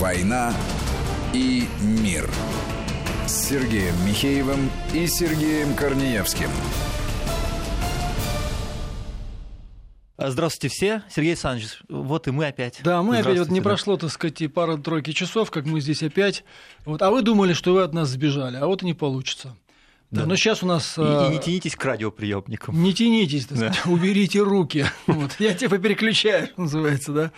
«Война и мир» с Сергеем Михеевым и Сергеем Корнеевским. Здравствуйте все. Сергей Александрович, вот и мы опять. Да, мы опять, вот не да. прошло, так сказать, и пара-тройки часов, как мы здесь опять. Вот, а вы думали, что вы от нас сбежали, а вот и не получится. Да. Но сейчас у нас... И, и не а, тянитесь к радиоприемникам. Не тянитесь, так сказать, да. уберите руки. Вот, я типа переключаю, называется, да.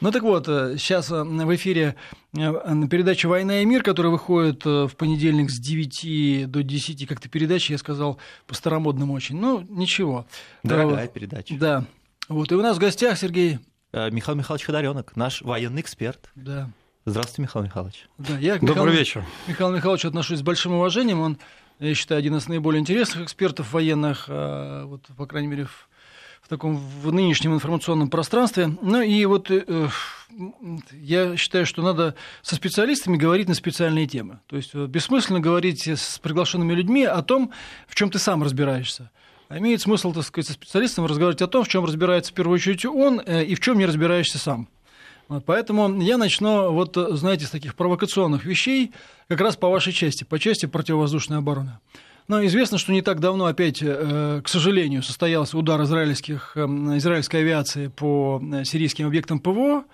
Ну так вот, сейчас э, в эфире э, передача «Война и мир», которая выходит э, в понедельник с 9 до 10, как-то передача, я сказал, по-старомодному очень. Ну, ничего. Дорогая вот. передача. Да. Вот, и у нас в гостях Сергей... Михаил Михайлович Ходоренок, наш военный эксперт. Да. Здравствуйте, Михаил Михайлович. Да, я Добрый Михаил, вечер. Михаил Михайлович отношусь с большим уважением. Он я считаю, один из наиболее интересных экспертов военных, а, вот, по крайней мере, в, в таком в нынешнем информационном пространстве. Ну и вот э, я считаю, что надо со специалистами говорить на специальные темы. То есть э, бессмысленно говорить с приглашенными людьми о том, в чем ты сам разбираешься. А имеет смысл, так сказать, со специалистом разговаривать о том, в чем разбирается в первую очередь он э, и в чем не разбираешься сам. Вот, поэтому я начну, вот, знаете, с таких провокационных вещей, как раз по вашей части, по части противовоздушной обороны. Но известно, что не так давно опять, э, к сожалению, состоялся удар израильских, эм, израильской авиации по э, сирийским объектам ПВО.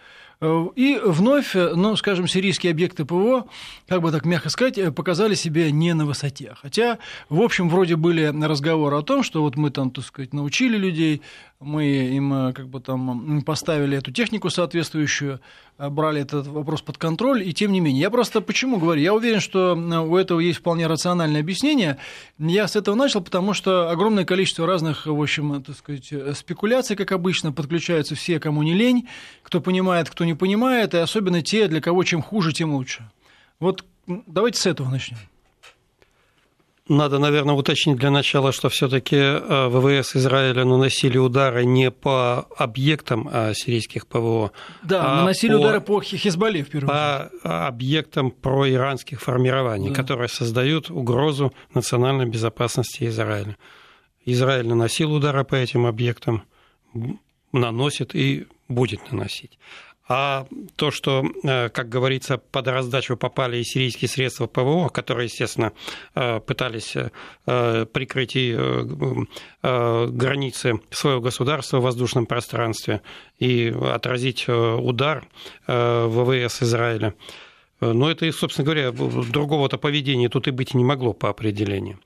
Э, и вновь, ну, скажем, сирийские объекты ПВО, как бы так мягко сказать, показали себя не на высоте. Хотя, в общем, вроде были разговоры о том, что вот мы там, так сказать, научили людей, мы им э, как бы там поставили эту технику соответствующую, э, брали этот вопрос под контроль, и тем не менее. Я просто почему говорю? Я уверен, что э, у этого есть вполне рациональное объяснение. Я с этого начал, потому что огромное количество разных, в общем, так сказать, спекуляций, как обычно, подключаются все, кому не лень, кто понимает, кто не понимает, и особенно те, для кого чем хуже, тем лучше. Вот давайте с этого начнем. Надо, наверное, уточнить для начала, что все-таки э, ВВС Израиля наносили удары не по объектам а сирийских ПВО. Да, а наносили по, удары по Хизбалле, в первую очередь. По объектам проиранских формирований, да. которые создают угрозу национальной безопасности Израиля. Израиль наносил удары по этим объектам, наносит и будет наносить. А то, что, э, как говорится, под раздачу попали и сирийские средства ПВО, которые, естественно, э, пытались э, прикрыть и границы своего государства в воздушном пространстве и отразить удар ВВС Израиля. Но это, собственно говоря, другого-то поведения тут и быть не могло по определению.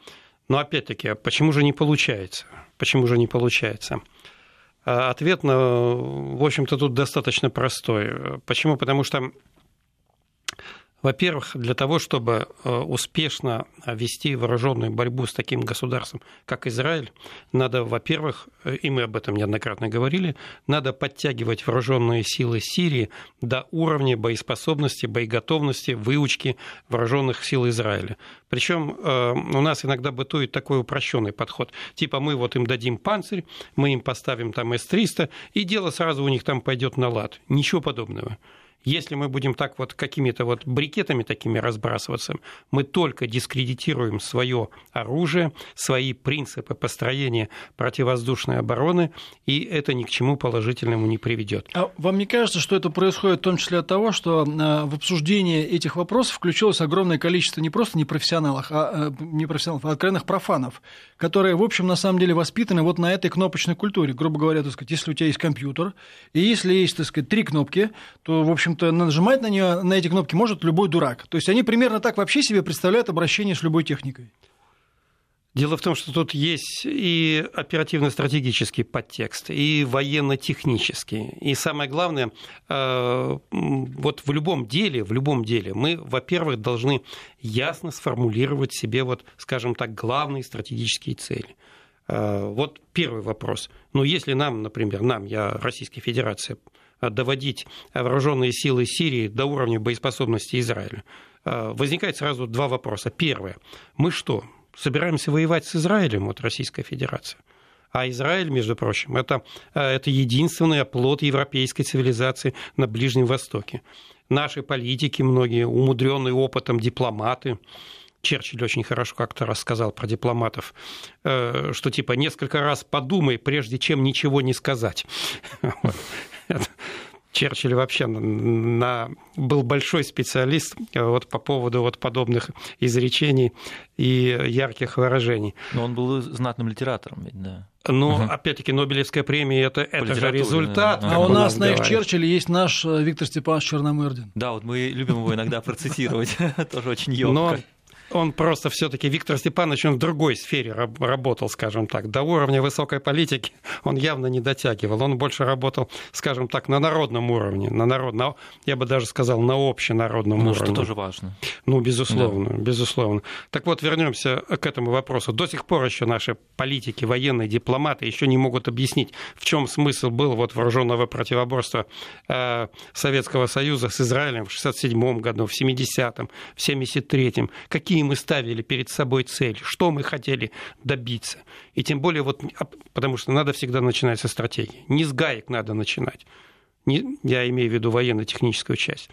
Но опять-таки, а почему же не получается? Почему же не получается? Ответ, в общем-то, тут достаточно простой. Почему? Потому что во-первых, для того, чтобы э, успешно вести вооруженную борьбу с таким государством, как Израиль, надо, во-первых, э, и мы об этом неоднократно говорили, надо подтягивать вооруженные силы Сирии до уровня боеспособности, боеготовности, выучки вооруженных сил Израиля. Причем э, у нас иногда бытует такой упрощенный подход. Типа мы вот им дадим панцирь, мы им поставим там С-300, и дело сразу у них там пойдет на лад. Ничего подобного. Если мы будем так вот какими-то вот брикетами такими разбрасываться, мы только дискредитируем свое оружие, свои принципы построения противовоздушной обороны, и это ни к чему положительному не приведет. А вам не кажется, что это происходит в том числе от того, что э, в обсуждение этих вопросов включилось огромное количество не просто непрофессионалов, а э, непрофессионалов, а откровенных профанов, которые, в общем, на самом деле воспитаны вот на этой кнопочной культуре. Грубо говоря, так сказать, если у тебя есть компьютер, и если есть, так сказать, три кнопки, то, в общем, общем-то, нажимать на, нее, на эти кнопки может любой дурак. То есть они примерно так вообще себе представляют обращение с любой техникой. Дело в том, что тут есть и оперативно-стратегический подтекст, и военно-технический. И самое главное, э, вот в любом деле, в любом деле мы, во-первых, должны ясно сформулировать себе, вот, скажем так, главные стратегические цели. Э, вот первый вопрос. Ну, если нам, например, нам, я Российская Федерация, доводить вооруженные силы Сирии до уровня боеспособности Израиля. Возникает сразу два вопроса. Первое. Мы что, собираемся воевать с Израилем, вот Российская Федерация? А Израиль, между прочим, это, а, это единственный оплот европейской цивилизации на Ближнем Востоке. Наши политики, многие умудренные опытом дипломаты, Черчилль очень хорошо как-то рассказал про дипломатов, э, что типа несколько раз подумай, прежде чем ничего не сказать. Черчилль вообще на, был большой специалист э, вот по поводу вот подобных изречений и ярких выражений. Но он был знатным литератором, ведь, да. Но, угу. опять-таки, Нобелевская премия это, это же результат. Да. А у нас на их Черчилле есть наш э, Виктор Степанович Черномырдин. Да, вот мы любим его иногда процитировать. Тоже очень ёмко он просто все-таки Виктор Степанович, он в другой сфере работал, скажем так. До уровня высокой политики он явно не дотягивал. Он больше работал, скажем так, на народном уровне, на народ, на, я бы даже сказал, на общенародном ну, уровне. Что тоже важно. Ну, безусловно, да. безусловно. Так вот, вернемся к этому вопросу. До сих пор еще наши политики, военные, дипломаты еще не могут объяснить, в чем смысл был вот вооруженного противоборства э, Советского Союза с Израилем в 67 году, в 70-м, в 73-м. Какие какие мы ставили перед собой цели, что мы хотели добиться. И тем более, вот, а, потому что надо всегда начинать со стратегии. Не с гаек надо начинать. Не, я имею в виду военно-техническую часть.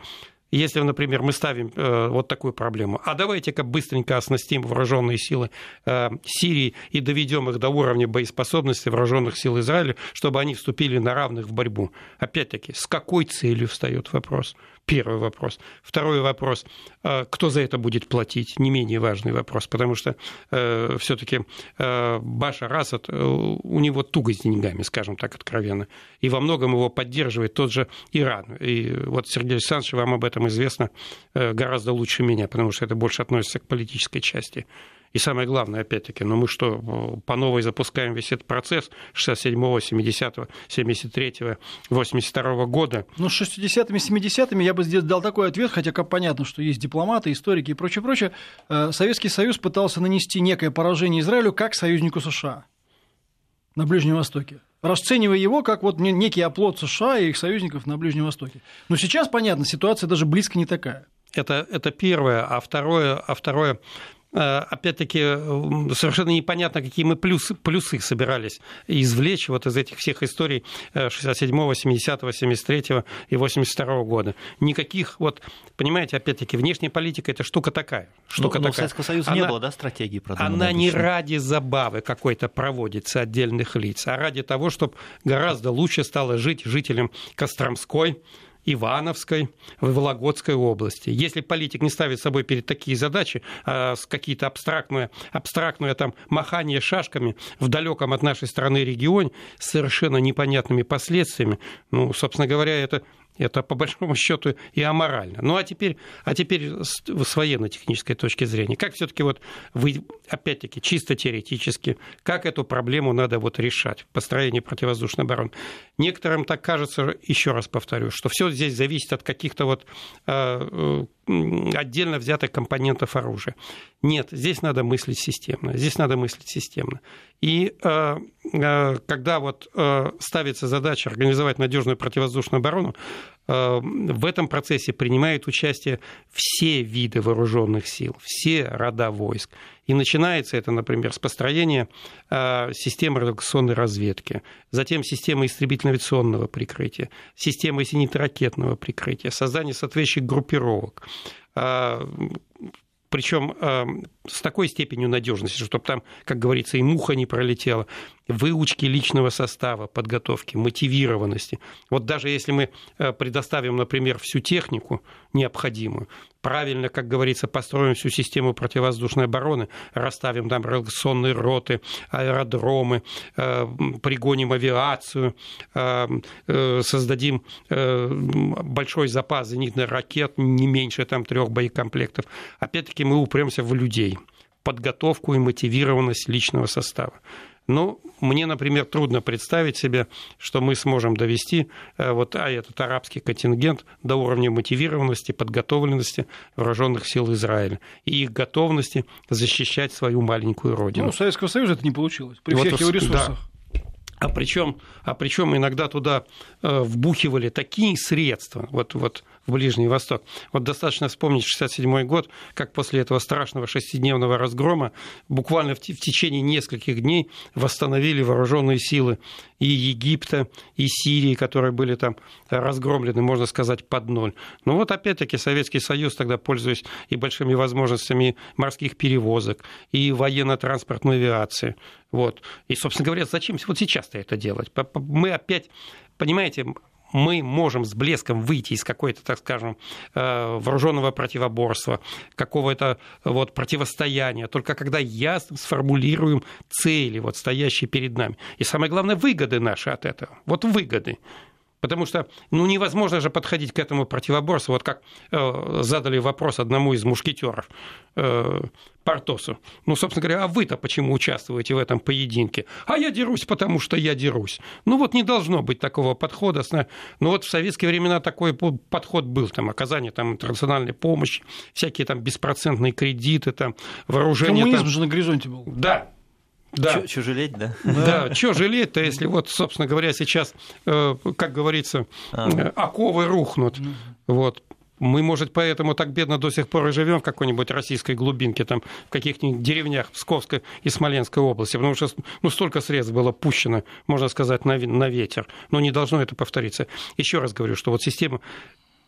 Если, например, мы ставим э, вот такую проблему, а давайте-ка быстренько оснастим вооруженные силы э, Сирии и доведем их до уровня боеспособности вооруженных сил Израиля, чтобы они вступили на равных в борьбу. Опять-таки, с какой целью встает вопрос? Первый вопрос. Второй вопрос. А кто за это будет платить? Не менее важный вопрос, потому что э, все-таки э, Башар Асад, э, у него туго с деньгами, скажем так откровенно. И во многом его поддерживает тот же Иран. И вот, Сергей Александрович, вам об этом известно э, гораздо лучше меня, потому что это больше относится к политической части и самое главное, опять-таки, ну мы что, по новой запускаем весь этот процесс 67-го, 70-го, 73-го, 82-го года? Ну, с 60-ми, 70-ми я бы здесь дал такой ответ, хотя как понятно, что есть дипломаты, историки и прочее, прочее. Э, Советский Союз пытался нанести некое поражение Израилю как союзнику США на Ближнем Востоке расценивая его как вот некий оплот США и их союзников на Ближнем Востоке. Но сейчас, понятно, ситуация даже близко не такая. Это, это первое. А второе, а второе опять-таки, совершенно непонятно, какие мы плюсы, плюсы собирались извлечь вот из этих всех историй 67-го, 70-го, 73-го и 82-го года. Никаких, вот, понимаете, опять-таки, внешняя политика – это штука такая. Штука но, но такая. Советского Союза она, не было, да, стратегии Она не ради забавы какой-то проводится отдельных лиц, а ради того, чтобы гораздо лучше стало жить жителям Костромской, Ивановской, в Вологодской области. Если политик не ставит собой перед такие задачи, а какие-то абстрактные, абстрактное там махание шашками в далеком от нашей страны регионе с совершенно непонятными последствиями, ну, собственно говоря, это это, по большому счету, и аморально. Ну, а теперь, а теперь с военно-технической точки зрения, как все таки вот вы, опять-таки, чисто теоретически, как эту проблему надо вот решать в построении противовоздушной обороны? Некоторым так кажется, еще раз повторю, что все здесь зависит от каких-то вот э, отдельно взятых компонентов оружия. Нет, здесь надо мыслить системно. Здесь надо мыслить системно. И э, э, когда вот э, ставится задача организовать надежную противовоздушную оборону, в этом процессе принимают участие все виды вооруженных сил, все рода войск. И начинается это, например, с построения э, системы радиационной разведки, затем системы истребительно-авиационного прикрытия, системы зенитно-ракетного прикрытия, создание соответствующих группировок э, причем э, с такой степенью надежности, чтобы там, как говорится, и муха не пролетела, выучки личного состава, подготовки, мотивированности. Вот даже если мы э, предоставим, например, всю технику необходимую, правильно, как говорится, построим всю систему противовоздушной обороны, расставим там радиационные роты, аэродромы, э, пригоним авиацию, э, создадим большой запас зенитных ракет, не меньше там трех боекомплектов. Опять-таки мы упремся в людей подготовку и мотивированность личного состава. Ну, мне, например, трудно представить себе, что мы сможем довести э, вот а этот арабский контингент до уровня мотивированности, подготовленности вооруженных сил Израиля и их готовности защищать свою маленькую родину. Ну, у Советского Союза это не получилось при вот всех его ресурсах. Да. А причем, а причем иногда туда э, вбухивали такие средства, вот, вот в Ближний Восток. Вот достаточно вспомнить 67 год, как после этого страшного шестидневного разгрома буквально в течение нескольких дней восстановили вооруженные силы и Египта, и Сирии, которые были там разгромлены, можно сказать, под ноль. Но вот опять-таки Советский Союз тогда, пользуясь и большими возможностями морских перевозок, и военно-транспортной авиации, вот. И, собственно говоря, зачем вот сейчас-то это делать? Мы опять, понимаете, мы можем с блеском выйти из какой-то, так скажем, э, вооруженного противоборства, какого-то вот противостояния, только когда ясно сформулируем цели, вот стоящие перед нами. И самое главное, выгоды наши от этого. Вот выгоды. Потому что ну, невозможно же подходить к этому противоборству. Вот как э, задали вопрос одному из мушкетеров э, Портосу. Ну, собственно говоря, а вы-то почему участвуете в этом поединке? А я дерусь, потому что я дерусь. Ну, вот не должно быть такого подхода. Ну, вот в советские времена такой подход был. Там оказание там, интернациональной помощи, всякие там беспроцентные кредиты, там, вооружение. Коммунизм там... же на горизонте был. Да, да. Чё, жалеть, да? Да, что жалеть-то, если вот, собственно говоря, сейчас, э, как говорится, а. Э, оковы рухнут. Вот. Мы, может, поэтому так бедно до сих пор и живем в какой-нибудь российской глубинке, там, в каких-нибудь деревнях Псковской и Смоленской области, потому что ну, столько средств было пущено, можно сказать, на, на ветер. Но не должно это повториться. Еще раз говорю, что вот система,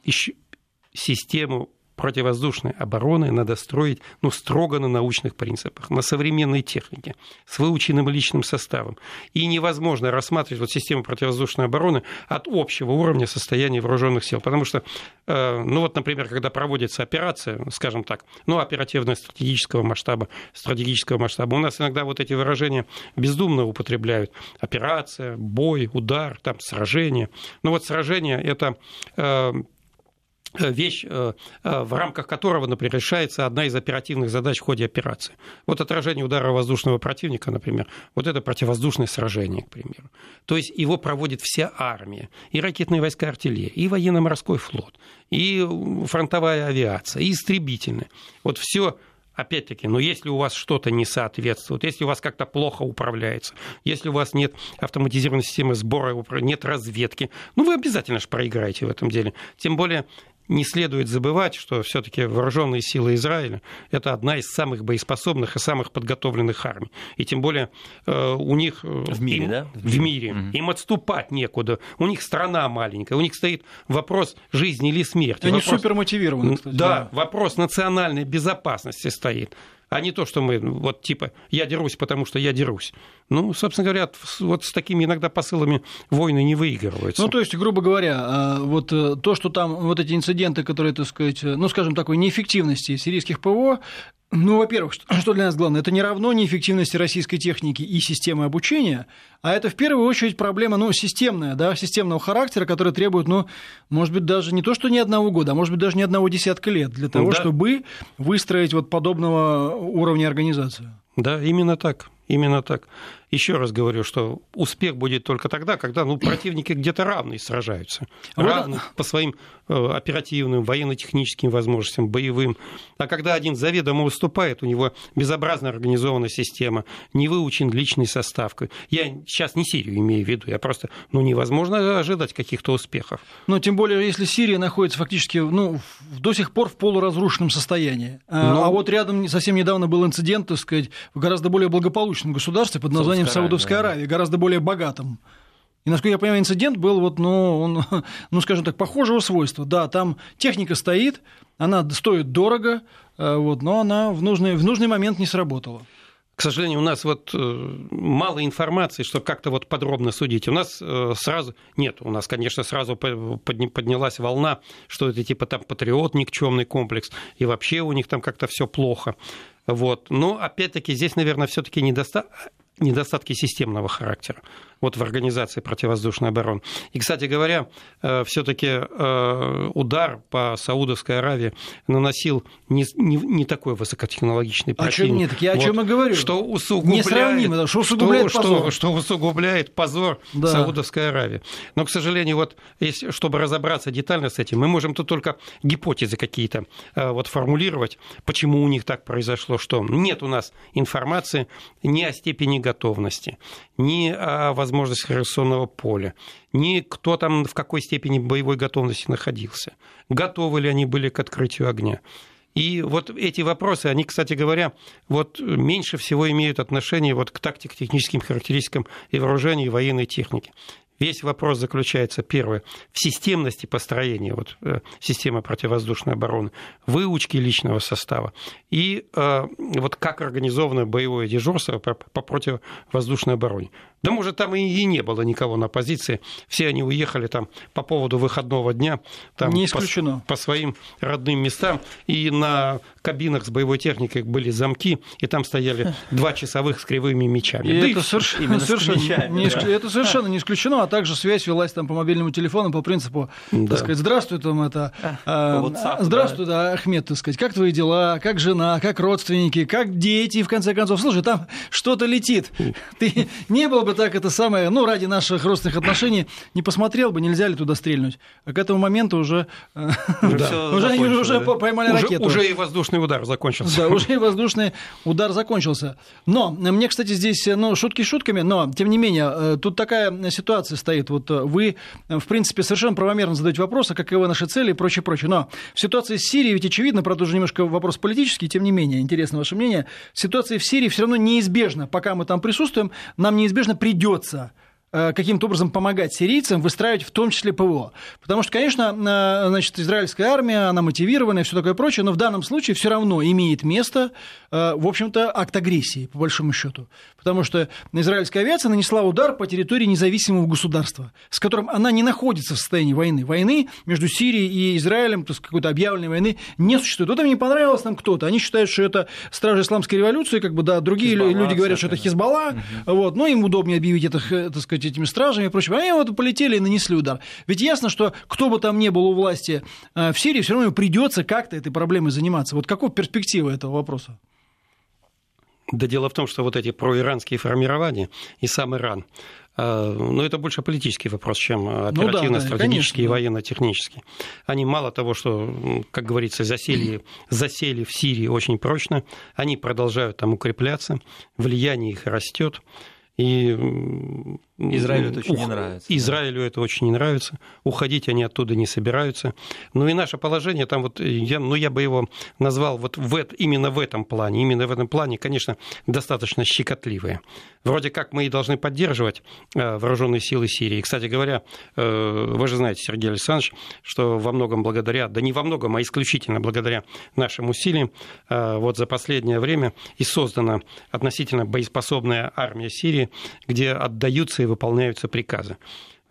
еще, систему противовоздушной обороны надо строить ну, строго на научных принципах, на современной технике, с выученным личным составом. И невозможно рассматривать вот систему противовоздушной обороны от общего уровня состояния вооруженных сил. Потому что, э, ну вот, например, когда проводится операция, скажем так, ну, оперативно-стратегического масштаба, стратегического масштаба, у нас иногда вот эти выражения бездумно употребляют. Операция, бой, удар, там, сражение. Ну вот сражение – это э, вещь, э, э, в рамках которого, например, решается одна из оперативных задач в ходе операции. Вот отражение удара воздушного противника, например, вот это противовоздушное сражение, к примеру. То есть его проводит вся армия, и ракетные войска артиллерии, и военно-морской флот, и фронтовая авиация, и истребительная. Вот все опять-таки, но если у вас что-то не соответствует, если у вас как-то плохо управляется, если у вас нет автоматизированной системы сбора, нет разведки, ну вы обязательно же проиграете в этом деле. Тем более не следует забывать, что все-таки вооруженные силы Израиля – это одна из самых боеспособных и самых подготовленных армий. И тем более э, у них… Э, в мире, им, да? В мире. Угу. Им отступать некуда. У них страна маленькая. У них стоит вопрос жизни или смерти. Они вопрос, супер мотивированы, кстати. Да, да, вопрос национальной безопасности стоит а не то, что мы вот типа я дерусь, потому что я дерусь. Ну, собственно говоря, вот с такими иногда посылами войны не выигрываются. Ну, то есть, грубо говоря, а, вот э, то, что там вот эти инциденты, которые, так сказать, ну, скажем, такой неэффективности сирийских ПВО, ну, во-первых, что для нас главное, это не равно неэффективности российской техники и системы обучения, а это в первую очередь проблема, ну, системная, да, системного характера, которая требует, ну, может быть, даже не то, что не одного года, а может быть, даже не одного десятка лет для того, да. чтобы выстроить вот подобного уровня организацию. Да, именно так. Именно так. Еще раз говорю, что успех будет только тогда, когда ну, противники где-то равные сражаются. А равные по своим э, оперативным, военно-техническим возможностям, боевым. А когда один заведомо уступает, у него безобразно организованная система, не выучен личный состав. Я сейчас не Сирию имею в виду, я просто, ну, невозможно ожидать каких-то успехов. Но тем более, если Сирия находится фактически, ну, до сих пор в полуразрушенном состоянии. А, Но... А вот рядом совсем недавно был инцидент, так сказать, в гораздо более благополучном государстве под названием Саудовской Аравии, гораздо более богатом. И, насколько я понимаю, инцидент был, вот, ну, он, ну, скажем так, похожего свойства. Да, там техника стоит, она стоит дорого, э, вот, но она в нужный, в нужный момент не сработала. К сожалению, у нас вот э, мало информации, чтобы как-то вот подробно судить. У нас э, сразу... Нет, у нас, конечно, сразу поднялась волна, что это типа там патриот, никчемный комплекс, и вообще у них там как-то все плохо. Вот. Но, опять-таки, здесь, наверное, все-таки недостаток недостатки системного характера вот в организации противовоздушной обороны. И, кстати говоря, э, все-таки э, удар по Саудовской Аравии наносил не, не, не такой высокотехнологичный противник. А чем нет? Я вот, о чем и говорю. Что усугубляет, Несравнимо, что усугубляет что, позор. Что, что усугубляет позор да. Саудовской Аравии. Но, к сожалению, вот если, чтобы разобраться детально с этим, мы можем тут только гипотезы какие-то э, вот формулировать, почему у них так произошло, что нет у нас информации ни о степени готовности, ни о возможностях реакционного поля, ни кто там в какой степени боевой готовности находился, готовы ли они были к открытию огня. И вот эти вопросы, они, кстати говоря, вот меньше всего имеют отношение вот к тактико-техническим характеристикам и вооружения, и военной техники. Весь вопрос заключается, первое, в системности построения вот, э, системы противовоздушной обороны, выучки личного состава и э, вот как организовано боевое дежурство по, по противовоздушной обороне. Да, может, там и, и не было никого на позиции. Все они уехали там по поводу выходного дня там, не исключено. По, по своим родным местам. И на кабинах с боевой техникой были замки, и там стояли два часовых с кривыми мечами. И да это, и совершенно, совершенно, не, да. это совершенно не исключено, а также связь велась там по мобильному телефону по принципу, да. так сказать, здравствуй, там это, а, WhatsApp, здравствуй, да. да, Ахмед, так сказать, как твои дела, как жена, как родственники, как дети, в конце концов. Слушай, там что-то летит. Ты не был бы так это самое, ну, ради наших родственных отношений, не посмотрел бы, нельзя ли туда стрельнуть. А к этому моменту уже, э, уже, уже поймали ракету. Уже и воздушный удар закончился. Да, уже и воздушный удар закончился. Но мне, кстати, здесь, ну, шутки шутками, но, тем не менее, э, тут такая ситуация стоит. Вот э, вы, в принципе, совершенно правомерно задаете вопрос, а каковы наши цели и прочее, прочее. Но в ситуации с Сирией ведь очевидно, правда, уже немножко вопрос политический, тем не менее, интересно ваше мнение. Ситуация в Сирии все равно неизбежна. Пока мы там присутствуем, нам неизбежно придется Э, каким-то образом помогать сирийцам выстраивать в том числе ПВО. Потому что, конечно, э, значит, израильская армия, она мотивированная и все такое прочее, но в данном случае все равно имеет место, э, в общем-то, акт агрессии, по большому счету. Потому что израильская авиация нанесла удар по территории независимого государства, с которым она не находится в состоянии войны. Войны между Сирией и Израилем, то есть какой-то объявленной войны, не существует. Вот им не понравилось там кто-то. Они считают, что это стражи исламской революции, как бы, да, другие Хизбалла, люди говорят, что это Хизбалла, угу. вот, но им удобнее объявить это, так сказать, этими стражами и прочим. Они вот полетели и нанесли удар. Ведь ясно, что кто бы там ни был у власти э, в Сирии, все равно придется как-то этой проблемой заниматься. Вот какова перспектива этого вопроса? Да дело в том, что вот эти проиранские формирования и сам Иран, э, ну, это больше политический вопрос, чем оперативно-стратегический ну, да, да, и военно-технический. Они мало того, что, как говорится, засели, засели в Сирии очень прочно, они продолжают там укрепляться, влияние их растет. И Израилю это очень ух... не нравится. Израилю да. это очень не нравится. Уходить они оттуда не собираются. Ну и наше положение там вот, я, ну я бы его назвал вот в, именно в этом плане, именно в этом плане, конечно, достаточно щекотливое. Вроде как мы и должны поддерживать э, вооруженные силы Сирии. Кстати говоря, э, вы же знаете, Сергей Александрович, что во многом благодаря, да не во многом, а исключительно благодаря нашим усилиям, э, вот за последнее время и создана относительно боеспособная армия Сирии, где отдаются и выполняются приказы.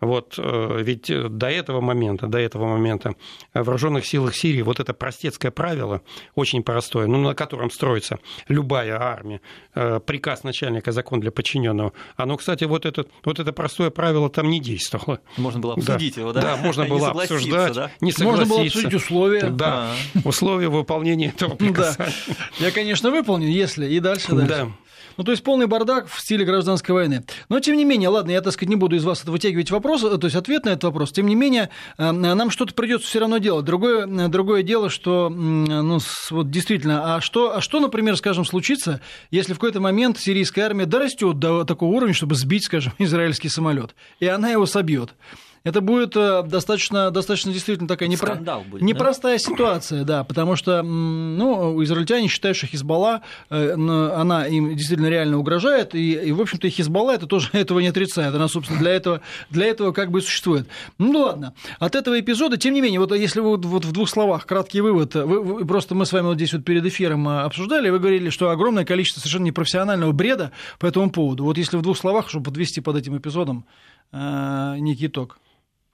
Вот э, ведь до этого момента, до этого момента в вооруженных силах Сирии вот это простецкое правило, очень простое, ну, на котором строится любая армия, э, приказ начальника, закон для подчиненного, оно, кстати, вот это, вот это простое правило там не действовало. Можно было обсудить да. его, да? Да, можно было обсуждать, да? не согласиться. Можно было обсудить условия. Да, А-а-а. условия выполнения этого приказа. Да. Я, конечно, выполню, если и дальше, дальше. Да. Ну, то есть полный бардак в стиле гражданской войны. Но, тем не менее, ладно, я, так сказать, не буду из вас вытягивать вопрос, то есть ответ на этот вопрос. Тем не менее, э, нам что-то придется все равно делать. Другое, другое дело, что, ну, вот действительно, а что, а что, например, скажем, случится, если в какой-то момент сирийская армия дорастет до такого уровня, чтобы сбить, скажем, израильский самолет, и она его собьет это будет э, достаточно, достаточно действительно такая непро... будет, непростая да? ситуация, да, потому что ну, израильтяне считают, что Хизбалла, э, она им действительно реально угрожает, и, и в общем-то, и Хизбалла это тоже этого не отрицает, она, собственно, для этого, для этого как бы и существует. Ну ладно, от этого эпизода, тем не менее, вот если вы вот в двух словах краткий вывод, вы, вы, просто мы с вами вот здесь вот перед эфиром э, обсуждали, вы говорили, что огромное количество совершенно непрофессионального бреда по этому поводу. Вот если в двух словах, чтобы подвести под этим эпизодом некий итог.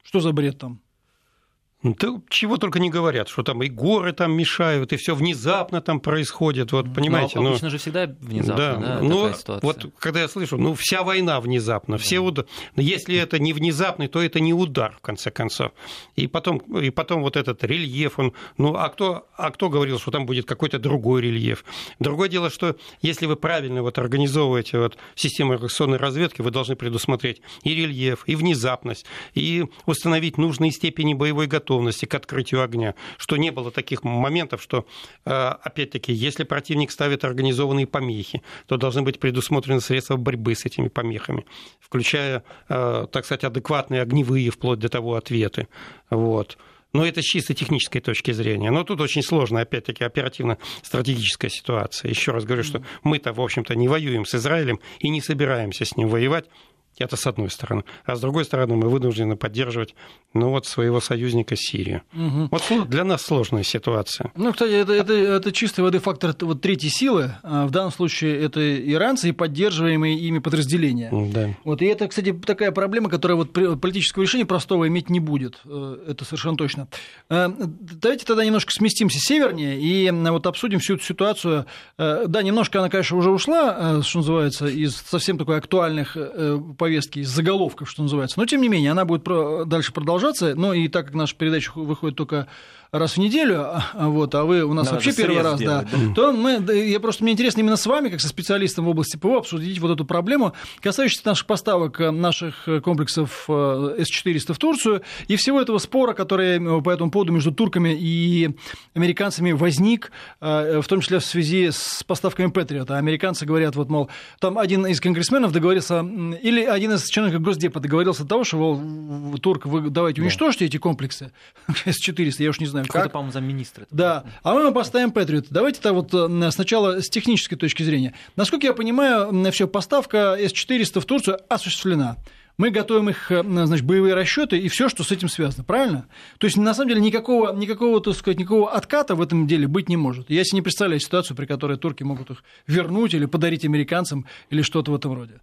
Что за бред там? Да чего только не говорят, что там и горы там мешают, и все внезапно там происходит, вот понимаете. Ну, обычно ну, же всегда внезапно, да, да ну, такая ситуация. Вот когда я слышу, ну вся война внезапно, да. все удар... если это не внезапный, то это не удар в конце концов. И потом, и потом вот этот рельеф, он, ну а кто, а кто говорил, что там будет какой-то другой рельеф? Другое дело, что если вы правильно вот организовываете вот систему реакционной разведки, вы должны предусмотреть и рельеф, и внезапность, и установить нужные степени боевой готовности готовности к открытию огня, что не было таких моментов, что, э, опять-таки, если противник ставит организованные помехи, то должны быть предусмотрены средства борьбы с этими помехами, включая, э, так сказать, адекватные огневые, вплоть до того, ответы. Вот. Но это с чисто технической точки зрения. Но тут очень сложная, опять-таки, оперативно-стратегическая ситуация. Еще раз говорю, что мы-то, в общем-то, не воюем с Израилем и не собираемся с ним воевать Это с одной стороны. А с другой стороны, мы вынуждены поддерживать ну, вот, своего союзника Сирию. Угу. Вот для нас сложная ситуация. Ну, кстати, это, это, это чистой воды фактор вот, третьей силы. А в данном случае это иранцы и поддерживаемые ими подразделения. Да. Вот, и это, кстати, такая проблема, которая вот политического решения простого иметь не будет. Э, это совершенно точно. Э, давайте тогда немножко сместимся севернее и вот обсудим всю эту ситуацию. Э, да, немножко она, конечно, уже ушла, что называется, из совсем такой актуальных повестки из заголовков, что называется. Но, тем не менее, она будет дальше продолжаться. Но и так как наша передача выходит только раз в неделю, а, вот, а вы у нас Надо вообще первый раз, да, да, то мы, я просто, мне интересно именно с вами, как со специалистом в области ПВО, обсудить вот эту проблему, касающуюся наших поставок э, наших комплексов э, С-400 в Турцию и всего этого спора, который э, по этому поводу между турками и американцами возник, в том числе в связи с поставками Патриота. Американцы говорят, вот, мол, там один из конгрессменов договорился, или один из чиновников Госдепа договорился от того, что, мол, турк, вы давайте уничтожьте эти комплексы С-400, я уж не знаю, какой-то, по-моему, замминистра. Да. А мы поставим Патриот. Давайте-то вот э, сначала с технической точки зрения. Насколько я понимаю, все, поставка С-400 в Турцию осуществлена мы готовим их, значит, боевые расчеты и все, что с этим связано, правильно? То есть, на самом деле, никакого, никакого, так сказать, никакого отката в этом деле быть не может. Я себе не представляю ситуацию, при которой турки могут их вернуть или подарить американцам или что-то в этом роде.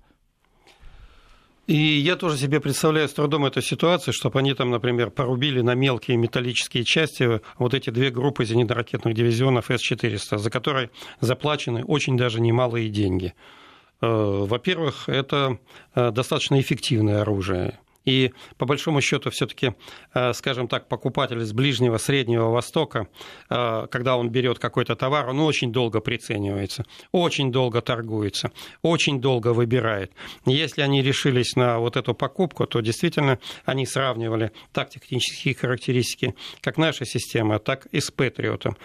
И я тоже себе представляю с трудом эту ситуацию, чтобы они там, например, порубили на мелкие металлические части вот эти две группы зенитно-ракетных дивизионов С-400, за которые заплачены очень даже немалые деньги. Э, во-первых, это э, достаточно эффективное оружие. И по большому счету все-таки, э, скажем так, покупатель с Ближнего, Среднего Востока, э, когда он берет какой-то товар, он очень долго приценивается, очень долго торгуется, очень долго выбирает. Если они решились на вот эту покупку, то действительно они сравнивали так технические характеристики, как наша система, так и с Патриотом.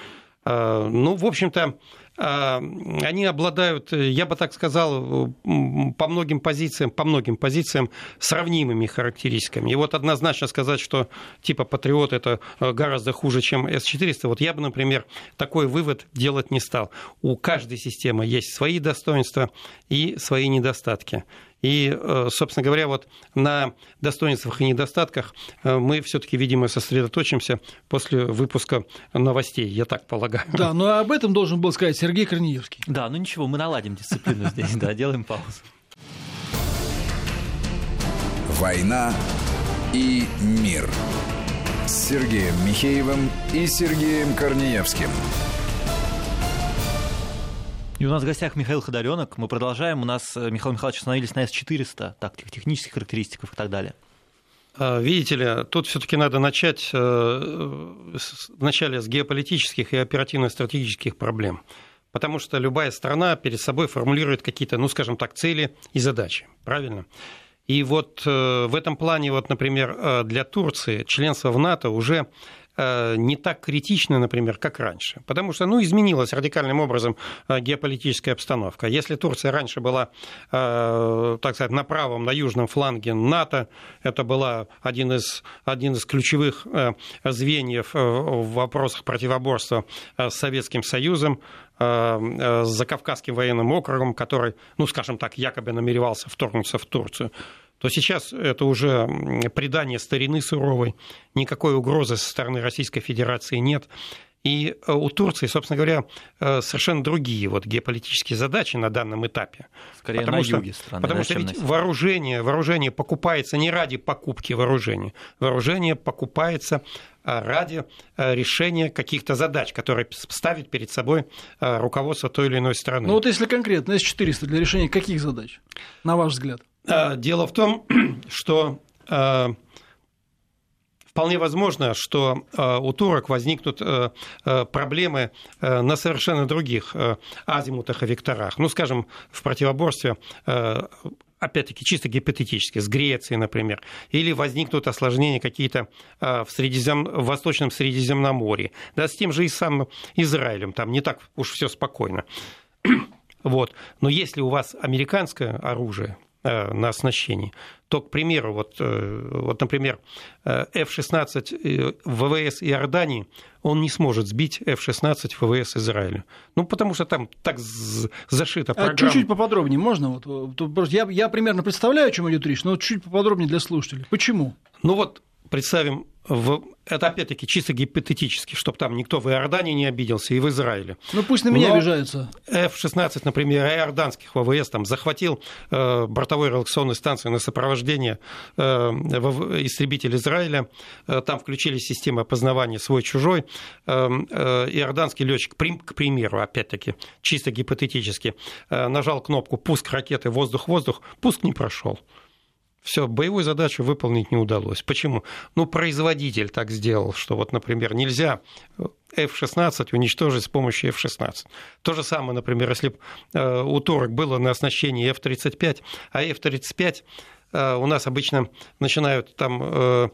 Э, ну, в общем-то, они обладают, я бы так сказал, по многим позициям, по многим позициям сравнимыми характеристиками. И вот однозначно сказать, что типа Патриот это гораздо хуже, чем С-400, вот я бы, например, такой вывод делать не стал. У каждой системы есть свои достоинства и свои недостатки. И, э, собственно говоря, вот на достоинствах и недостатках э, мы все-таки, видимо, сосредоточимся после выпуска новостей, я так полагаю. Да, но об этом должен был сказать Сергей Корнеевский. Да, ну ничего, мы наладим дисциплину здесь, да, делаем паузу. «Война и мир» с Сергеем Михеевым и Сергеем Корнеевским. И у нас в гостях Михаил Ходоренок. Мы продолжаем. У нас, э, Михаил Михайлович, остановились на С-400, так, технических характеристиках и так далее. А, видите ли, тут все-таки надо начать э, вначале с геополитических и оперативно-стратегических проблем. Потому что любая страна перед собой формулирует какие-то, ну, скажем так, цели и задачи. Правильно? И вот э, в этом плане, вот, например, для Турции членство в НАТО уже Э, не так критичны, например, как раньше. Потому что ну, изменилась радикальным образом э, геополитическая обстановка. Если Турция раньше была, э, так сказать, на правом, на южном фланге НАТО, это была один из, один из ключевых звеньев в вопросах противоборства с Советским Союзом, с Закавказским военным округом, который, ну, скажем так, якобы намеревался вторгнуться в Турцию то сейчас это уже предание старины суровой, никакой угрозы со стороны Российской Федерации нет. И э, у Турции, собственно говоря, э, совершенно другие вот геополитические задачи на данном этапе. Скорее потому на что, юге страны. Потому да, что ведь вооружение, вооружение покупается не ради покупки вооружения. Вооружение покупается а ради э, решения каких-то задач, которые ставит перед собой руководство той или иной страны. Ну вот если конкретно С-400 для решения каких задач, на ваш взгляд? А, дело в том, что а, вполне возможно, что а, у турок возникнут проблемы на совершенно других азимутах и векторах. Ну, скажем, в противоборстве опять-таки, чисто гипотетически, с Грецией, например, или возникнут осложнения какие-то в, Средизем... в Восточном Средиземноморье, да, с тем же и самым Израилем, там не так уж все спокойно. Вот. Но если у вас американское оружие, на оснащении, то, к примеру, вот, вот например, F-16 ВВС Иордании, он не сможет сбить F-16 ВВС Израиля. Ну, потому что там так зашита программа. А чуть-чуть поподробнее можно? Вот, я, я примерно представляю, о чем идет речь, но чуть поподробнее для слушателей. Почему? Ну вот представим, в, это опять-таки чисто гипотетически, чтобы там никто в Иордании не обиделся и в Израиле. Ну пусть на меня Но обижаются. F-16, например, иорданских ВВС там захватил э, бортовой реакционной станции на сопровождение э, истребитель Израиля, э, там включили системы опознавания свой-чужой. Э, э, иорданский летчик, к примеру, опять-таки, чисто гипотетически, э, нажал кнопку «Пуск ракеты воздух-воздух», пуск не прошел. Все, боевую задачу выполнить не удалось. Почему? Ну, производитель так сделал, что вот, например, нельзя F-16 уничтожить с помощью F-16. То же самое, например, если э, у турок было на оснащении F-35, а F-35 Э, у нас обычно начинают там, э,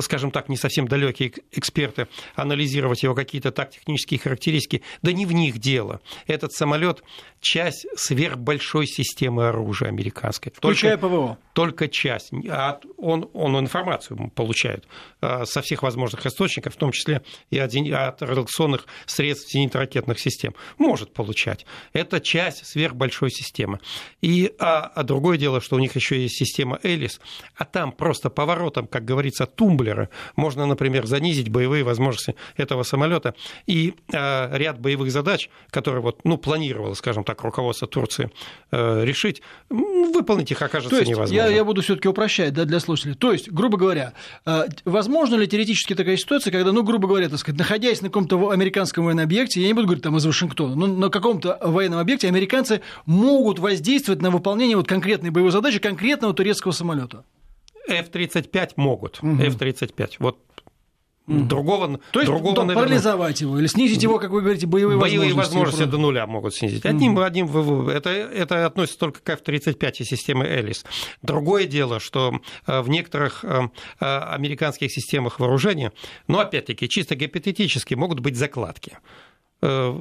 скажем так, не совсем далекие эксперты анализировать его какие-то так технические характеристики. Да не в них дело. Этот самолет часть сверхбольшой системы оружия американской. Включая только, ПВО. Только часть. А он, он информацию получает со всех возможных источников, в том числе и от, от радиационных средств зенитно-ракетных систем. Может получать. Это часть сверхбольшой системы. И, а, а другое дело, что у них еще есть система Элис, а там просто поворотом, как говорится, тумблера можно, например, занизить боевые возможности этого самолета и э, ряд боевых задач, которые вот, ну, планировало, скажем так, руководство Турции э, решить, выполнить их окажется То есть, невозможно. Я, я буду все-таки упрощать да, для слушателей. То есть, грубо говоря, э, возможно ли теоретически такая ситуация, когда, ну, грубо говоря, так сказать, находясь на каком-то американском военном объекте, я не буду говорить там из Вашингтона, но на каком-то военном объекте американцы могут воздействовать на выполнение вот конкретной боевой задачи конкретного турецкого самолета? F-35 могут. Угу. F-35. Вот Другого, То есть другого, да, наверное, парализовать его или снизить его, как вы говорите, боевые, боевые возможности. возможности до нуля могут снизить. Одним, угу. одним, это, это относится только к F-35 и системе Элис. Другое дело, что э, в некоторых э, э, американских системах вооружения, ну, опять-таки, чисто гипотетически могут быть закладки. Э,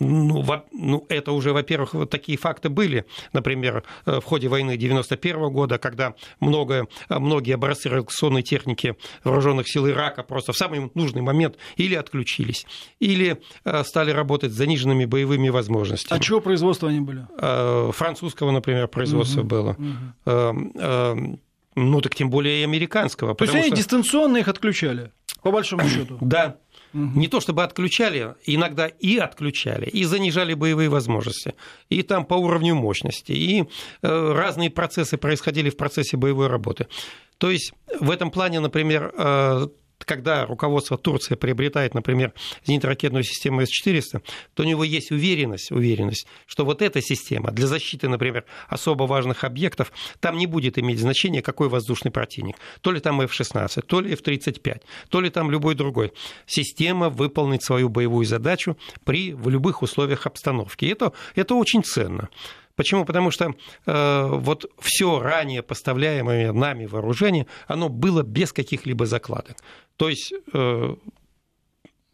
ну, во, ну, это уже, во-первых, вот такие факты были, например, э, в ходе войны 91 года, когда много, многие образцы реакционной техники вооруженных сил Ирака просто в самый нужный момент или отключились, или э, стали работать с заниженными боевыми возможностями. А чего производства они были? Французского, например, производства угу, было. Угу. Ну, так тем более и американского. То есть они что... дистанционно их отключали, по большому счету? Да, Угу. Не то чтобы отключали, иногда и отключали, и занижали боевые возможности, и там по уровню мощности, и э, разные процессы происходили в процессе боевой работы. То есть в этом плане, например, э, когда руководство Турции приобретает, например, зенитно-ракетную систему С-400, то у него есть уверенность, уверенность, что вот эта система для защиты, например, особо важных объектов, там не будет иметь значения, какой воздушный противник. То ли там F-16, то ли F-35, то ли там любой другой. Система выполнит свою боевую задачу при, в любых условиях обстановки. Это, это очень ценно. Почему? Потому что э, вот все ранее поставляемое нами вооружение, оно было без каких-либо закладок. То есть э,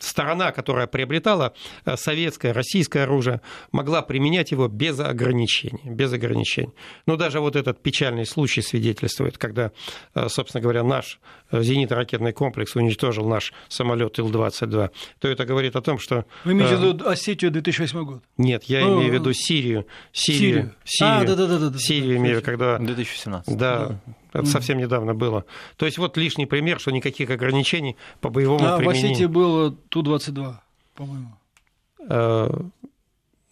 сторона, которая приобретала э, советское, российское оружие, могла применять его без ограничений. Без ограничений. Но даже вот этот печальный случай свидетельствует, когда, э, собственно говоря, наш э, зенитно-ракетный комплекс уничтожил наш самолет Ил-22, то это говорит о том, что... Вы имеете в виду Осетию 2008 год? Нет, я ну, имею в виду Сирию. Сирию. Сирию. А, да, да, да, да. Сирию имею в виду, когда... 2017. Да, это совсем недавно было. То есть вот лишний пример, что никаких ограничений по боевому а, применению. в Осетии было Ту-22, по-моему. Э,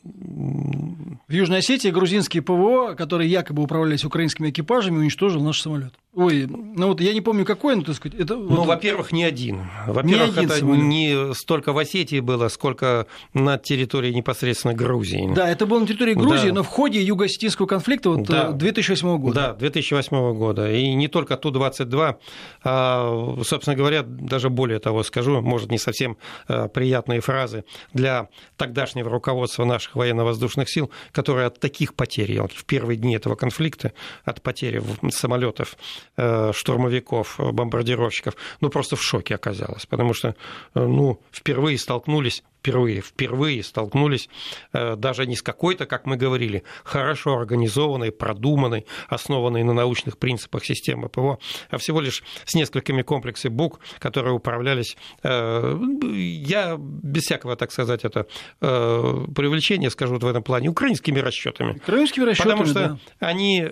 в Южной Осетии грузинские ПВО, которые якобы управлялись украинскими экипажами, уничтожил наш самолет. Ой, ну вот я не помню какой, но так сказать, это. Ну, вот... во-первых, не один. Во-первых, это самолет. не столько в Осетии было, сколько на территории непосредственно Грузии. Да, это было на территории Грузии, да. но в ходе юго-осетинского конфликта вот да. 2008 года. Да, 2008 года. И не только Ту-22, а, собственно говоря, даже более того скажу, может, не совсем а, приятные фразы для тогдашнего руководства наших военно-воздушных сил, которые от таких потерь, в первые дни этого конфликта, от потери самолетов штурмовиков, бомбардировщиков, ну, просто в шоке оказалась, потому что, ну, впервые столкнулись впервые, впервые столкнулись э, даже не с какой-то, как мы говорили, хорошо организованной, продуманной, основанной на научных принципах системы ПВО, а всего лишь с несколькими комплексами БУК, которые управлялись, э, я без всякого, так сказать, это э, привлечения скажу вот в этом плане, украинскими расчетами. Украинскими расчетами, Потому что да. они,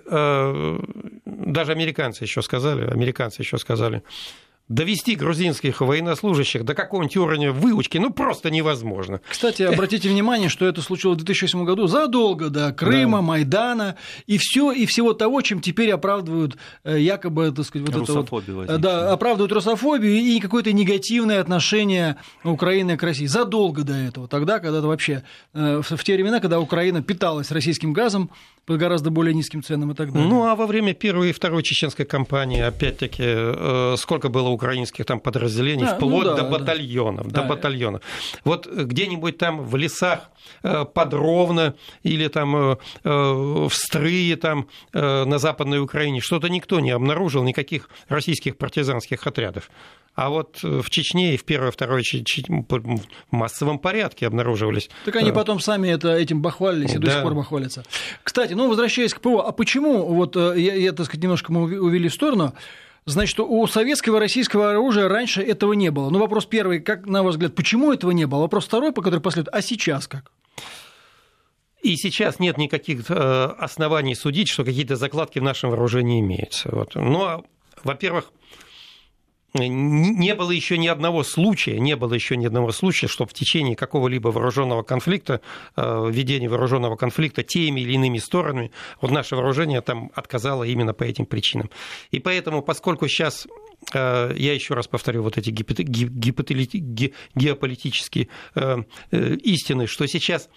даже американцы еще сказали, американцы еще сказали, довести грузинских военнослужащих до какого-нибудь уровня выучки, ну, просто невозможно. Кстати, обратите внимание, что это случилось в 2008 году, задолго до Крыма, да. Майдана и все и всего того, чем теперь оправдывают э, якобы, так сказать, вот это вот, э, да, оправдывают русофобию и какое-то негативное отношение Украины к России. Задолго до этого, тогда, когда это вообще, э, в те времена, когда Украина питалась российским газом по гораздо более низким ценам и так далее. Ну, а во время первой и второй чеченской кампании, опять-таки, сколько было украинских там подразделений, да, вплоть ну, да, до батальонов, да. до батальонов. Вот где-нибудь там в лесах э, подровно или там э, э, в Стрые там на Западной Украине что-то никто не обнаружил, никаких российских партизанских отрядов. А вот в Чечне и в первой, второй в массовом порядке обнаруживались. Так они потом сами это, этим бахвалились и да. до сих пор бахвалятся. Кстати, ну, возвращаясь к ПО, а почему, вот я, я так сказать, немножко мы увели в сторону, Значит, у советского и российского оружия раньше этого не было. Ну, вопрос первый, как, на ваш взгляд, почему этого не было? Вопрос второй, по который последует, а сейчас как? И сейчас нет никаких э, оснований судить, что какие-то закладки в нашем вооружении имеются. Вот. Но, во-первых, не было еще ни одного случая, не было еще ни одного случая, чтобы в течение какого-либо вооруженного конфликта, э, ведения вооруженного конфликта теми или иными сторонами, вот наше вооружение там отказало именно по этим причинам. И поэтому, поскольку сейчас э, я еще раз повторю вот эти геополитические э, истины, что сейчас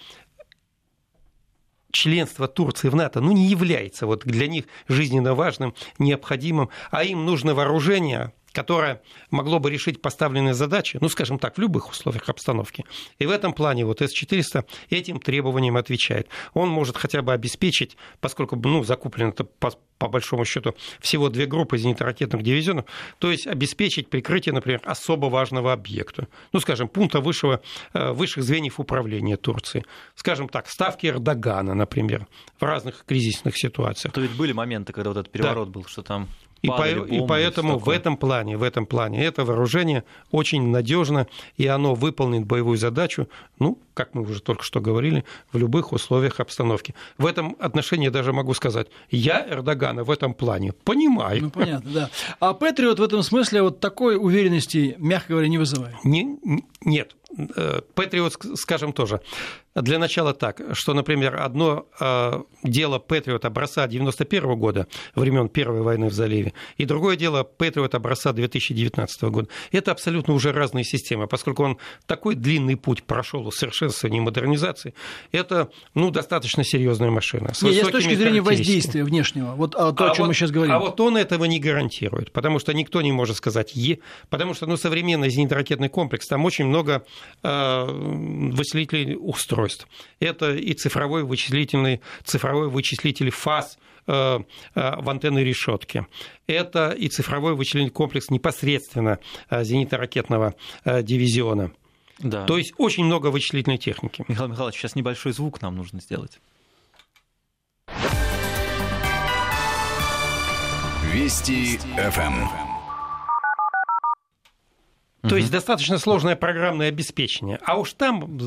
членство Турции в НАТО ну, не является вот для них жизненно важным, необходимым, а им нужно вооружение, которое могло бы решить поставленные задачи, ну, скажем так, в любых условиях обстановки. И в этом плане вот С-400 этим требованиям отвечает. Он может хотя бы обеспечить, поскольку ну, закуплено это по, по большому счету всего две группы зенитно-ракетных дивизионов, то есть обеспечить прикрытие, например, особо важного объекта, ну, скажем, пункта высшего, э, высших звеньев управления Турции, скажем так, ставки Эрдогана, например, в разных кризисных ситуациях. То ведь были моменты, когда вот этот переворот да. был, что там и, по, и поэтому в этом плане, в этом плане это вооружение очень надежно, и оно выполнит боевую задачу, ну, как мы уже только что говорили, в любых условиях обстановки. В этом отношении даже могу сказать, я Эрдогана в этом плане понимаю. Ну, понятно, да. А Патриот в этом смысле вот такой уверенности, мягко говоря, не вызывает? Не, нет. Э, Патриот, скажем, тоже. Для начала так, что, например, одно э, дело Патриот образца 91 года, времен Первой войны в заливе, и другое дело Патриот образца 2019 года. Это абсолютно уже разные системы, поскольку он такой длинный путь прошел усовершенствования и модернизации. Это ну, достаточно серьезная машина. С, Нет, с точки зрения воздействия внешнего, вот а, то, а о чем вот, мы сейчас говорим. А вот он этого не гарантирует, потому что никто не может сказать «е», потому что ну, современный зенитно-ракетный комплекс, там очень много э, вычислительных устройств устройств. Это и цифровой вычислительный, цифровой вычислитель фаз э, э, в антенной решетке. Это и цифровой вычислительный комплекс непосредственно э, зенитно-ракетного дивизиона. Да. То есть очень много вычислительной техники. Михаил Михайлович, сейчас небольшой звук нам нужно сделать. Вести ФМ. То есть достаточно сложное программное обеспечение. А уж там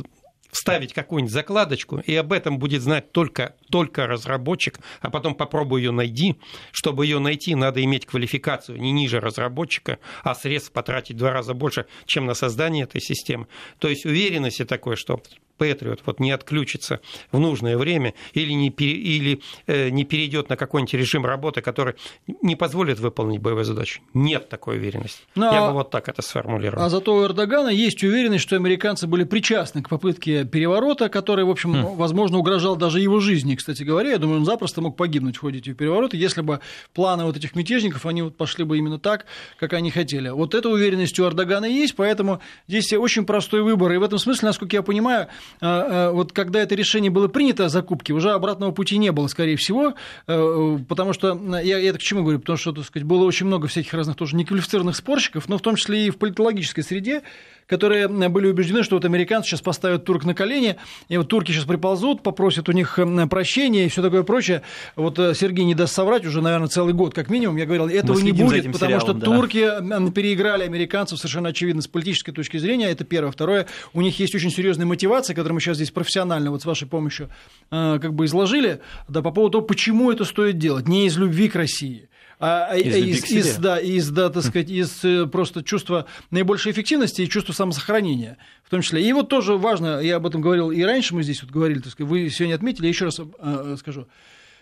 вставить какую-нибудь закладочку, и об этом будет знать только, только разработчик, а потом попробуй ее найти. Чтобы ее найти, надо иметь квалификацию не ниже разработчика, а средств потратить в два раза больше, чем на создание этой системы. То есть уверенности такой, что Patriot вот не отключится в нужное время или не, пере, или, э, не перейдет на какой-нибудь режим работы, который не позволит выполнить боевую задачу. Нет такой уверенности. Но, ну, Я а бы вот так это сформулировал. А зато у Эрдогана есть уверенность, что американцы были причастны к попытке переворота, который, в общем, хм. возможно, угрожал даже его жизни. Кстати говоря, я думаю, он запросто мог погибнуть в ходе этих переворотов, если бы планы вот этих мятежников, они вот пошли бы именно так, как они хотели. Вот эта уверенность у Эрдогана есть, поэтому здесь очень простой выбор. И в этом смысле, насколько я понимаю, вот когда это решение было принято о закупке, уже обратного пути не было, скорее всего, потому что, я, я это к чему говорю, потому что, так сказать, было очень много всяких разных тоже неквалифицированных спорщиков, но в том числе и в политологической среде, которые были убеждены, что вот американцы сейчас поставят турк на колени, и вот турки сейчас приползут, попросят у них прощения и все такое прочее. Вот э, Сергей не даст соврать уже, наверное, целый год как минимум. Я говорил, этого не будет, потому сериалом, что да. турки переиграли американцев совершенно очевидно с политической точки зрения. Это первое. Второе, у них есть очень серьезная мотивация, которую мы сейчас здесь профессионально вот с вашей помощью э, как бы изложили, да, по поводу того, почему это стоит делать. Не из любви к России, а, а из, из, из, да, из, да, так сказать, из э, просто чувства наибольшей эффективности и чувства самосохранения в том числе. И вот тоже важно, я об этом говорил и раньше, мы здесь вот говорили, так сказать, вы сегодня отметили, я еще раз э, скажу.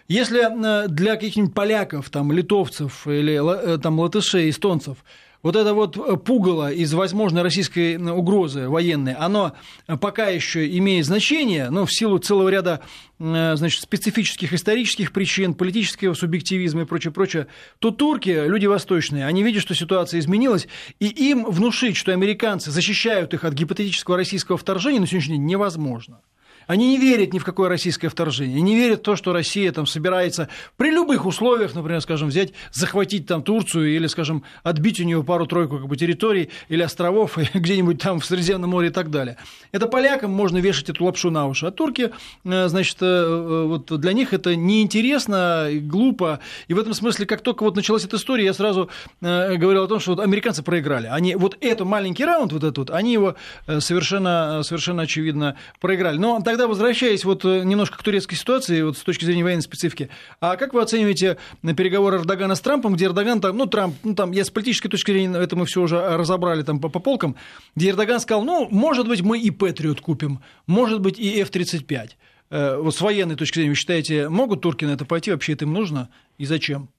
Если э, для каких-нибудь поляков, там, литовцев или там, латышей, эстонцев вот это вот э, пугало из возможной российской угрозы военной, оно э, пока еще имеет значение, но в силу целого ряда э, значит, специфических исторических причин, политического субъективизма и прочее, прочее, то турки, люди восточные, они видят, что ситуация изменилась, и им внушить, что американцы защищают их от гипотетического российского вторжения на сегодняшний день невозможно. Они не верят ни в какое российское вторжение, не верят в то, что Россия там собирается при любых условиях, например, скажем, взять, захватить там Турцию или, скажем, отбить у нее пару-тройку как бы, территорий или островов где-нибудь там в Средиземном море и так далее. Это полякам можно вешать эту лапшу на уши, а турки, э, значит, э, э, вот для них это неинтересно, глупо, и в этом смысле, как только вот началась эта история, я сразу говорил о том, что вот американцы проиграли. Они вот этот маленький раунд, вот этот вот, они его совершенно, совершенно очевидно проиграли. Но тогда тогда возвращаясь вот э, немножко к турецкой ситуации, вот с точки зрения военной специфики, а как вы оцениваете переговоры Эрдогана с Трампом, где Эрдоган там, ну, Трамп, ну, там, я с политической точки зрения, это мы все уже разобрали там по, по полкам, где Эрдоган сказал, ну, может быть, мы и Патриот купим, может быть, и F-35. Э, вот с военной точки зрения, вы считаете, могут турки на это пойти, вообще это им нужно, и зачем?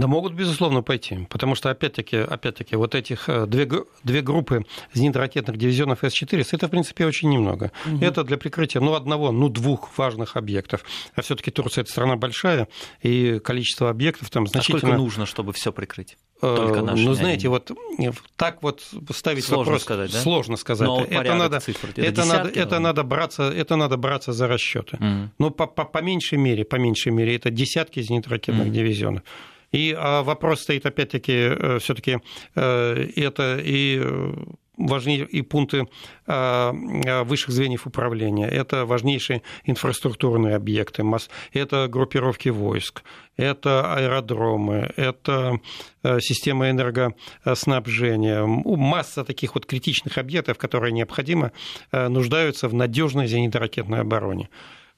Да могут, безусловно, пойти, потому что, опять-таки, опять-таки вот этих э, две, две группы зенитно-ракетных дивизионов С-400, это, в принципе, очень немного. Угу. Это для прикрытия, ну, одного, ну, двух важных объектов. А все таки Турция – это страна большая, и количество объектов там значительно... А сколько нужно, чтобы все прикрыть? Только э, наши ну, знаете, вот так вот ставить сложно вопрос сказать, да? сложно сказать. Но это надо, цифр, это, это, надо, это надо браться, это надо браться за расчеты. Mm. Но по, по, по меньшей мере, по меньшей мере, это десятки зенитно-ракетных mm. дивизионов. И а, вопрос стоит опять-таки э, все-таки э, это и важнее и пункты а, а, высших звеньев управления. Это важнейшие инфраструктурные объекты, это группировки войск, это аэродромы, это э, система энергоснабжения. Масса таких вот критичных объектов, которые необходимо нуждаются в надежной зенитно-ракетной обороне.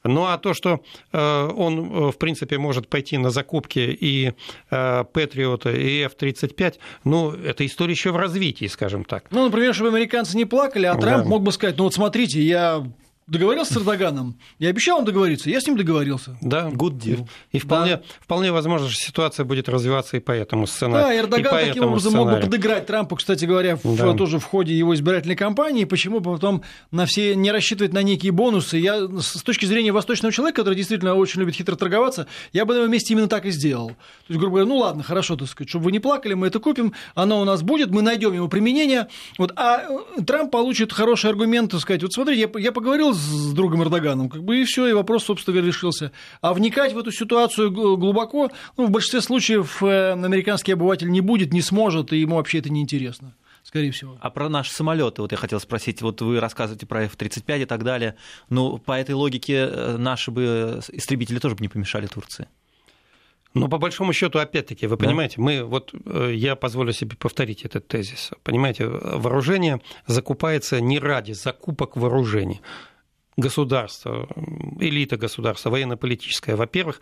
Ну а то, что э, он, э, в принципе, может пойти на закупки и э, Патриота, и F-35, ну, это история еще в развитии, скажем так. Ну, например, чтобы американцы не плакали, а Трамп да. мог бы сказать, ну вот смотрите, я договорился с Эрдоганом, я обещал им договориться, я с ним договорился. Да, good deal. И вполне, да. вполне возможно, что ситуация будет развиваться и по этому сценарию. Да, Эрдоган таким образом сценарию. мог бы подыграть Трампу, кстати говоря, в, да. тоже в ходе его избирательной кампании, почему потом на все не рассчитывать на некие бонусы. Я с точки зрения восточного человека, который действительно очень любит хитро торговаться, я бы на его месте именно так и сделал. То есть, грубо говоря, ну ладно, хорошо, так сказать, чтобы вы не плакали, мы это купим, оно у нас будет, мы найдем ему применение, вот, а э, Трамп получит хороший аргумент, так сказать, вот смотрите, я, я поговорил с другом Эрдоганом, как бы и все, и вопрос, собственно говоря, решился. А вникать в эту ситуацию глубоко, ну, в большинстве случаев э, американский обыватель не будет, не сможет, и ему вообще это неинтересно скорее всего. А про наши самолеты, вот я хотел спросить, вот вы рассказываете про F-35 и так далее, ну, по этой логике э, наши бы истребители тоже бы не помешали Турции. Но по большому счету, опять-таки, вы да. понимаете, мы вот э, я позволю себе повторить этот тезис. Понимаете, вооружение закупается не ради закупок вооружений государство, элита государства, военно-политическая, во-первых,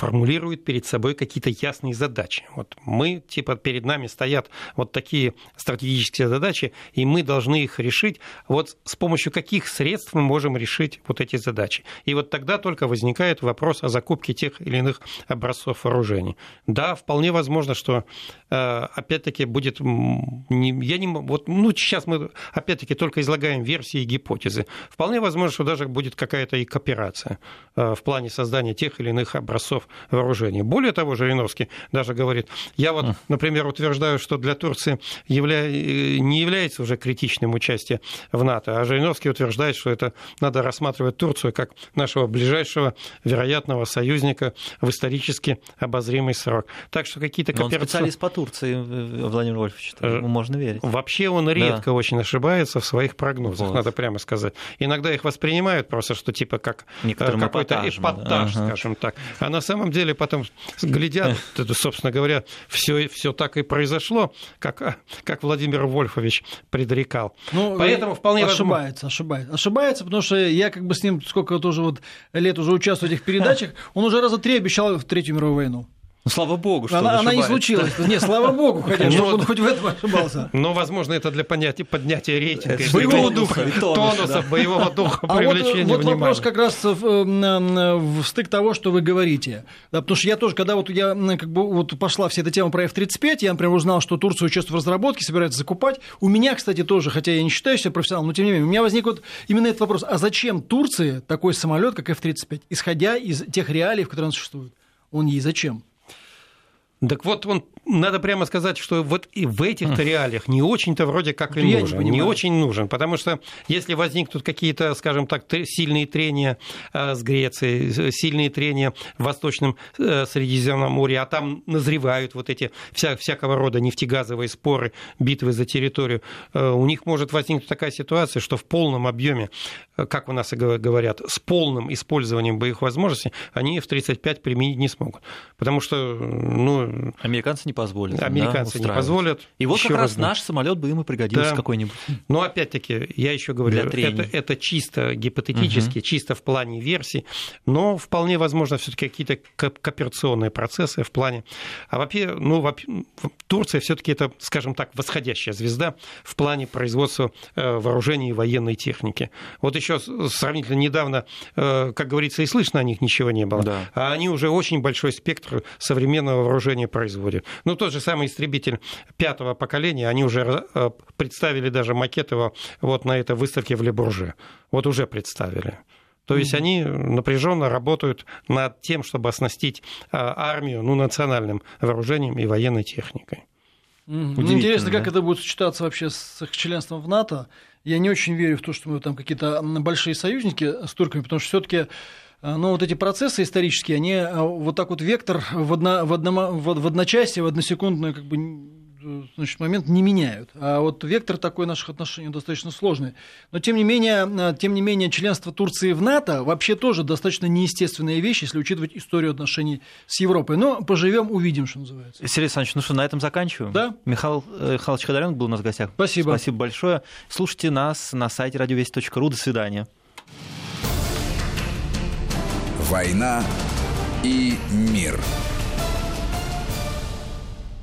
формулирует перед собой какие-то ясные задачи. Вот мы, типа, перед нами стоят вот такие стратегические задачи, и мы должны их решить. Вот с помощью каких средств мы можем решить вот эти задачи. И вот тогда только возникает вопрос о закупке тех или иных образцов вооружений. Да, вполне возможно, что э, опять-таки будет... Я не... Вот, ну, сейчас мы опять-таки только излагаем версии и гипотезы. Вполне возможно, что даже будет какая-то и кооперация э, в плане создания тех или иных образцов вооружений. Более того, Жириновский даже говорит, я вот, например, утверждаю, что для Турции явля... не является уже критичным участие в НАТО, а Жириновский утверждает, что это надо рассматривать Турцию как нашего ближайшего вероятного союзника в исторически обозримый срок. Так что какие-то кооперации... Он специалист по Турции, Владимир Вольфович, ему можно верить. Вообще он редко да. очень ошибается в своих прогнозах, вот. надо прямо сказать. Иногда их воспринимают просто, что типа как какой-то эпатаж, да. скажем так. А на самом деле потом глядят, собственно говоря, все, все так и произошло, как, как Владимир Вольфович предрекал. Ну, Поэтому вполне ошибается, возможно... ошибается. Ошибается, потому что я как бы с ним сколько тоже вот лет уже участвую в этих передачах, он уже раза три обещал в Третью мировую войну. Ну, слава богу, что она, она не случилась. Не, слава богу, хотя бы он хоть в этом ошибался. Но, возможно, это для понятия, поднятия рейтинга. Боевого духа, тонуса, боевого духа, привлечения внимания. Вот вопрос как раз в стык того, что вы говорите. Да, потому что я тоже, когда вот я как бы вот пошла вся эта тема про F-35, я, например, узнал, что Турция участвует в разработке, собирается закупать. У меня, кстати, тоже, хотя я не считаю себя профессионалом, но тем не менее, у меня возник вот именно этот вопрос. А зачем Турции такой самолет, как F-35, исходя из тех реалий, в которых он существует? Он ей зачем? Так вот, он, надо прямо сказать, что вот и в этих реалиях не очень-то вроде как и нужен. Не, не очень нужен, потому что если возникнут какие-то, скажем так, сильные трения э, с Грецией, сильные трения в Восточном э, Средиземном море, а там назревают вот эти вся, всякого рода нефтегазовые споры, битвы за территорию, э, у них может возникнуть такая ситуация, что в полном объеме, как у нас и говорят, с полным использованием боевых возможностей, они F-35 применить не смогут. Потому что, ну, Американцы не позволят. Американцы да, не позволят. И вот как раз наш самолет бы им и пригодился да. какой-нибудь. Но опять-таки, я еще говорю, это, это чисто гипотетически, угу. чисто в плане версий, но вполне возможно все-таки какие-то кооперационные процессы в плане. А вообще, ну, Турция все-таки это, скажем так, восходящая звезда в плане производства э, вооружений и военной техники. Вот еще сравнительно недавно, э, как говорится, и слышно о них ничего не было. Да. А они уже очень большой спектр современного вооружения вооружение производит. Ну, тот же самый истребитель пятого поколения, они уже э, представили даже макет его вот на этой выставке в Лебурже. Вот уже представили. То есть они напряженно работают над тем, чтобы оснастить э, армию ну, национальным вооружением и военной техникой. Ну, интересно, да? как это будет сочетаться вообще с их членством в НАТО. Я не очень верю в то, что мы там какие-то большие союзники с турками, потому что все-таки но вот эти процессы исторические, они а, вот так вот вектор в, одно, в, одно, в одночасье, в односекундный как бы, значит, момент не меняют. А вот вектор такой наших отношений достаточно сложный. Но тем не менее, тем не менее членство Турции в НАТО вообще тоже достаточно неестественная вещь, если учитывать историю отношений с Европой. Но поживем, увидим, что называется. Сергей Александрович, ну что, на этом заканчиваем? Да. Михаил э, Михайлович Ходоренко был у нас в гостях. Спасибо. Спасибо большое. Слушайте нас на сайте радиовесть.ру. До свидания. «Война и мир».